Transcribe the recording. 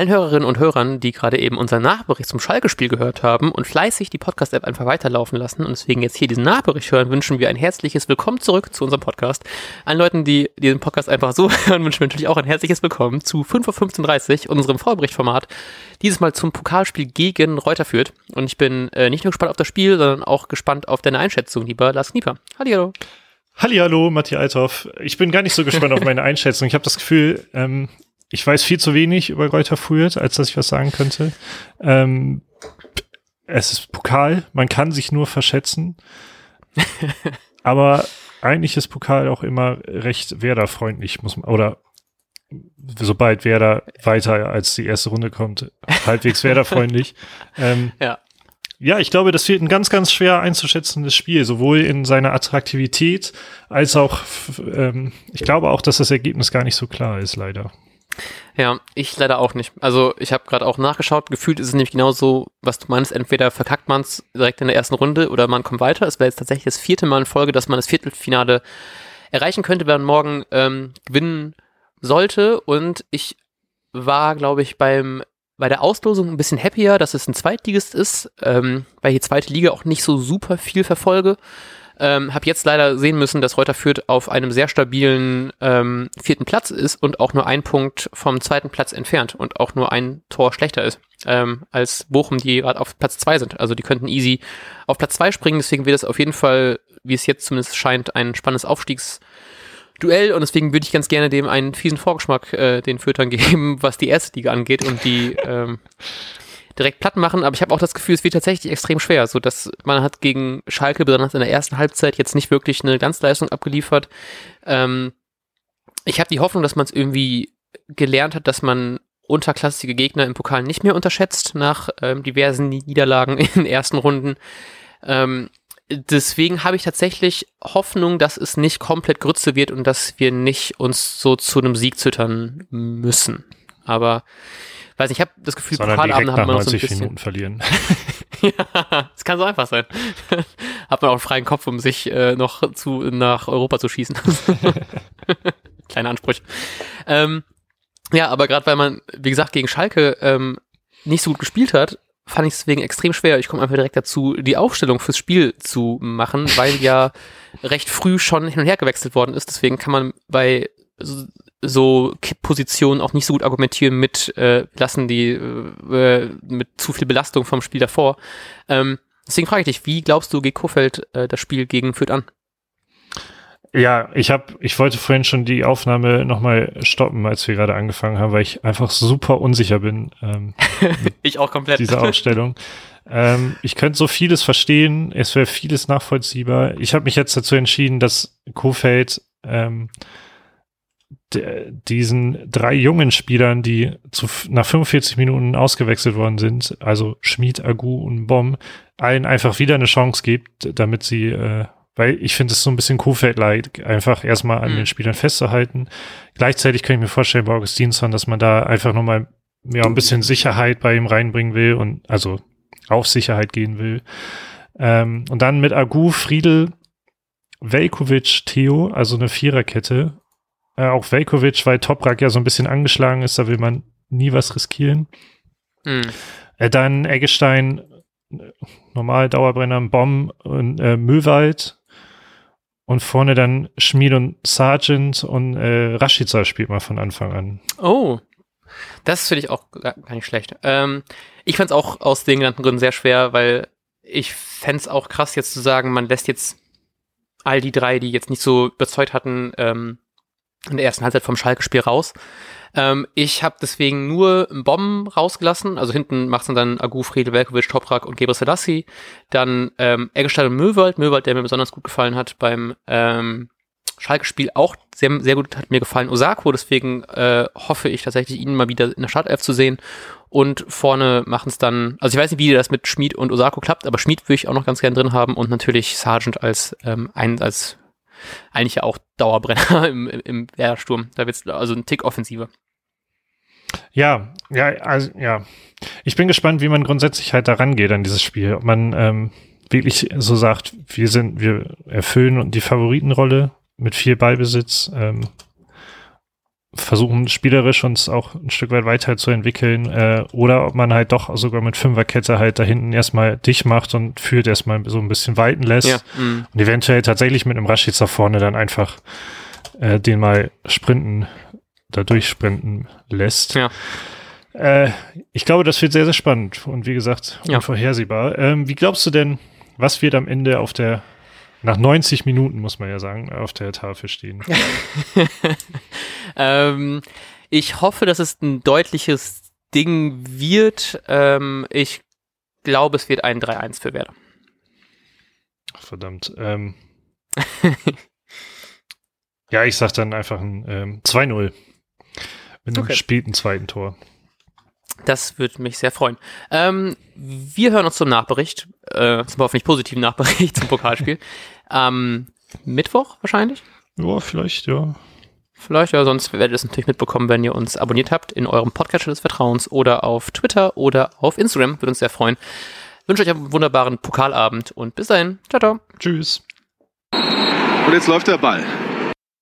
allen Hörerinnen und Hörern, die gerade eben unseren Nachbericht zum Schalke-Spiel gehört haben und fleißig die Podcast-App einfach weiterlaufen lassen und deswegen jetzt hier diesen Nachbericht hören, wünschen wir ein herzliches Willkommen zurück zu unserem Podcast. Allen Leuten, die diesen Podcast einfach so hören, wünschen wir natürlich auch ein herzliches Willkommen zu 5.15.30 Uhr, unserem Vorberichtformat. Dieses Mal zum Pokalspiel gegen Reuter führt. Und ich bin äh, nicht nur gespannt auf das Spiel, sondern auch gespannt auf deine Einschätzung, lieber Lars Knieper. Hallo. Hallo, Matthias Althoff. Ich bin gar nicht so gespannt auf meine Einschätzung. Ich habe das Gefühl, ähm, ich weiß viel zu wenig über Reuter Fürth, als dass ich was sagen könnte. Ähm, es ist Pokal, man kann sich nur verschätzen. Aber eigentlich ist Pokal auch immer recht Werder-freundlich, muss man, oder sobald Werder weiter als die erste Runde kommt, halbwegs Werder-freundlich. ähm, ja. Ja, ich glaube, das wird ein ganz, ganz schwer einzuschätzendes Spiel, sowohl in seiner Attraktivität als auch, ähm, ich glaube auch, dass das Ergebnis gar nicht so klar ist, leider. Ja, ich leider auch nicht. Also ich habe gerade auch nachgeschaut, gefühlt ist es nämlich genauso, was du meinst, entweder verkackt man es direkt in der ersten Runde oder man kommt weiter. Es wäre jetzt tatsächlich das vierte Mal in Folge, dass man das Viertelfinale erreichen könnte, wenn man morgen ähm, gewinnen sollte. Und ich war, glaube ich, beim bei der Auslosung ein bisschen happier, dass es ein Zweitligist ist, ähm, weil ich die zweite Liga auch nicht so super viel verfolge. Ähm, habe jetzt leider sehen müssen, dass Reuter Fürth auf einem sehr stabilen ähm, vierten Platz ist und auch nur ein Punkt vom zweiten Platz entfernt und auch nur ein Tor schlechter ist ähm, als Bochum, die gerade auf Platz zwei sind. Also die könnten easy auf Platz zwei springen. Deswegen wird es auf jeden Fall, wie es jetzt zumindest scheint, ein spannendes Aufstiegsduell und deswegen würde ich ganz gerne dem einen fiesen Vorgeschmack äh, den Fürtern geben, was die erste Liga angeht und die ähm, direkt platt machen, aber ich habe auch das Gefühl, es wird tatsächlich extrem schwer, so dass man hat gegen Schalke besonders in der ersten Halbzeit jetzt nicht wirklich eine Ganzleistung abgeliefert. Ähm, ich habe die Hoffnung, dass man es irgendwie gelernt hat, dass man unterklassige Gegner im Pokal nicht mehr unterschätzt nach ähm, diversen Niederlagen in den ersten Runden. Ähm, deswegen habe ich tatsächlich Hoffnung, dass es nicht komplett Grütze wird und dass wir nicht uns so zu einem Sieg zittern müssen. Aber weiß nicht, ich habe das Gefühl, Sondern Pokalabende hat man noch so ein bisschen. Minuten verlieren. ja, es kann so einfach sein. hat man auch einen freien Kopf, um sich äh, noch zu nach Europa zu schießen. Kleine Ansprüche. Ähm, ja, aber gerade weil man, wie gesagt, gegen Schalke ähm, nicht so gut gespielt hat, fand ich es deswegen extrem schwer. Ich komme einfach direkt dazu, die Aufstellung fürs Spiel zu machen, weil ja recht früh schon hin und her gewechselt worden ist. Deswegen kann man bei so Positionen auch nicht so gut argumentieren mit äh, lassen die äh, mit zu viel Belastung vom Spiel davor. Ähm, deswegen frage ich dich, wie glaubst du, geht Kofeld äh, das Spiel gegen Fürth an? Ja, ich habe, ich wollte vorhin schon die Aufnahme nochmal stoppen, als wir gerade angefangen haben, weil ich einfach super unsicher bin. Ähm, ich auch komplett. Diese Ausstellung. ähm, ich könnte so vieles verstehen, es wäre vieles nachvollziehbar. Ich habe mich jetzt dazu entschieden, dass Kofeld ähm, diesen drei jungen Spielern, die zu, nach 45 Minuten ausgewechselt worden sind, also Schmid, Agu und Bom, allen einfach wieder eine Chance gibt, damit sie, äh, weil ich finde es so ein bisschen Kuhfeld-like, einfach erstmal an mhm. den Spielern festzuhalten. Gleichzeitig kann ich mir vorstellen bei Augustinsson, dass man da einfach nochmal ja, ein bisschen Sicherheit bei ihm reinbringen will und also auf Sicherheit gehen will. Ähm, und dann mit Agu, Friedel, Velkovic, Theo, also eine Viererkette äh, auch Velkovic, weil Toprak ja so ein bisschen angeschlagen ist, da will man nie was riskieren. Mhm. Äh, dann Eggestein, normal Dauerbrenner, Bomb und äh, Möwald. Und vorne dann Schmied und Sargent und äh, Rashica spielt mal von Anfang an. Oh, das finde ich auch gar nicht schlecht. Ähm, ich fand es auch aus den genannten Gründen sehr schwer, weil ich fände es auch krass jetzt zu sagen, man lässt jetzt all die drei, die jetzt nicht so überzeugt hatten, ähm, in der ersten Halbzeit vom Schalke-Spiel raus. Ähm, ich habe deswegen nur Bomben rausgelassen. Also hinten macht's dann Agu, Friedel, Velkovic, Toprak und Gebre Selassie. Dann ähm, Eggestein und Möwald. Möwald, der mir besonders gut gefallen hat beim ähm, Schalke-Spiel auch sehr, sehr gut hat mir gefallen. Osako, deswegen äh, hoffe ich tatsächlich, ihn mal wieder in der Startelf zu sehen. Und vorne machen es dann, also ich weiß nicht, wie das mit Schmid und Osako klappt, aber Schmid würde ich auch noch ganz gern drin haben und natürlich Sargent als ähm, ein, als eigentlich ja auch Dauerbrenner im, im Wehrsturm. Da wird es also ein Tick offensiver. Ja, ja, also ja. Ich bin gespannt, wie man grundsätzlich halt da rangeht an dieses Spiel. Ob man ähm, wirklich so sagt, wir sind, wir erfüllen die Favoritenrolle mit viel Ballbesitz. Ähm, versuchen, spielerisch uns auch ein Stück weit weiterzuentwickeln, äh, oder ob man halt doch sogar mit Fünferkette halt da hinten erstmal dicht macht und führt erstmal so ein bisschen weiten lässt Ja, mm. und eventuell tatsächlich mit einem Rashica da vorne dann einfach äh, den mal sprinten, da durchsprinten lässt. Ja. Äh, ich glaube, das wird sehr, sehr spannend und wie gesagt, Ja. unvorhersehbar. Ähm, wie glaubst du denn, was wird am Ende auf der, nach 90 Minuten, muss man ja sagen, auf der Tafel stehen? ähm, ich hoffe, dass es ein deutliches Ding wird. Ähm, ich glaube, es wird ein 3-1 für Werder. Ach, verdammt. Ähm, ja, ich sag dann einfach ein ähm, 2-0. Mit einem Okay. späten zweiten Tor. Das würde mich sehr freuen. Ähm, wir hören uns zum Nachbericht, äh, zum hoffentlich positiven Nachbericht zum Pokalspiel. Am Mittwoch wahrscheinlich. Ja, vielleicht, ja. Vielleicht, ja, sonst werdet ihr es natürlich mitbekommen, wenn ihr uns abonniert habt in eurem Podcatcher des Vertrauens oder auf Twitter oder auf Instagram. Würde uns sehr freuen. wünsche euch einen wunderbaren Pokalabend und bis dahin. Ciao, ciao. Tschüss. Und jetzt läuft der Ball.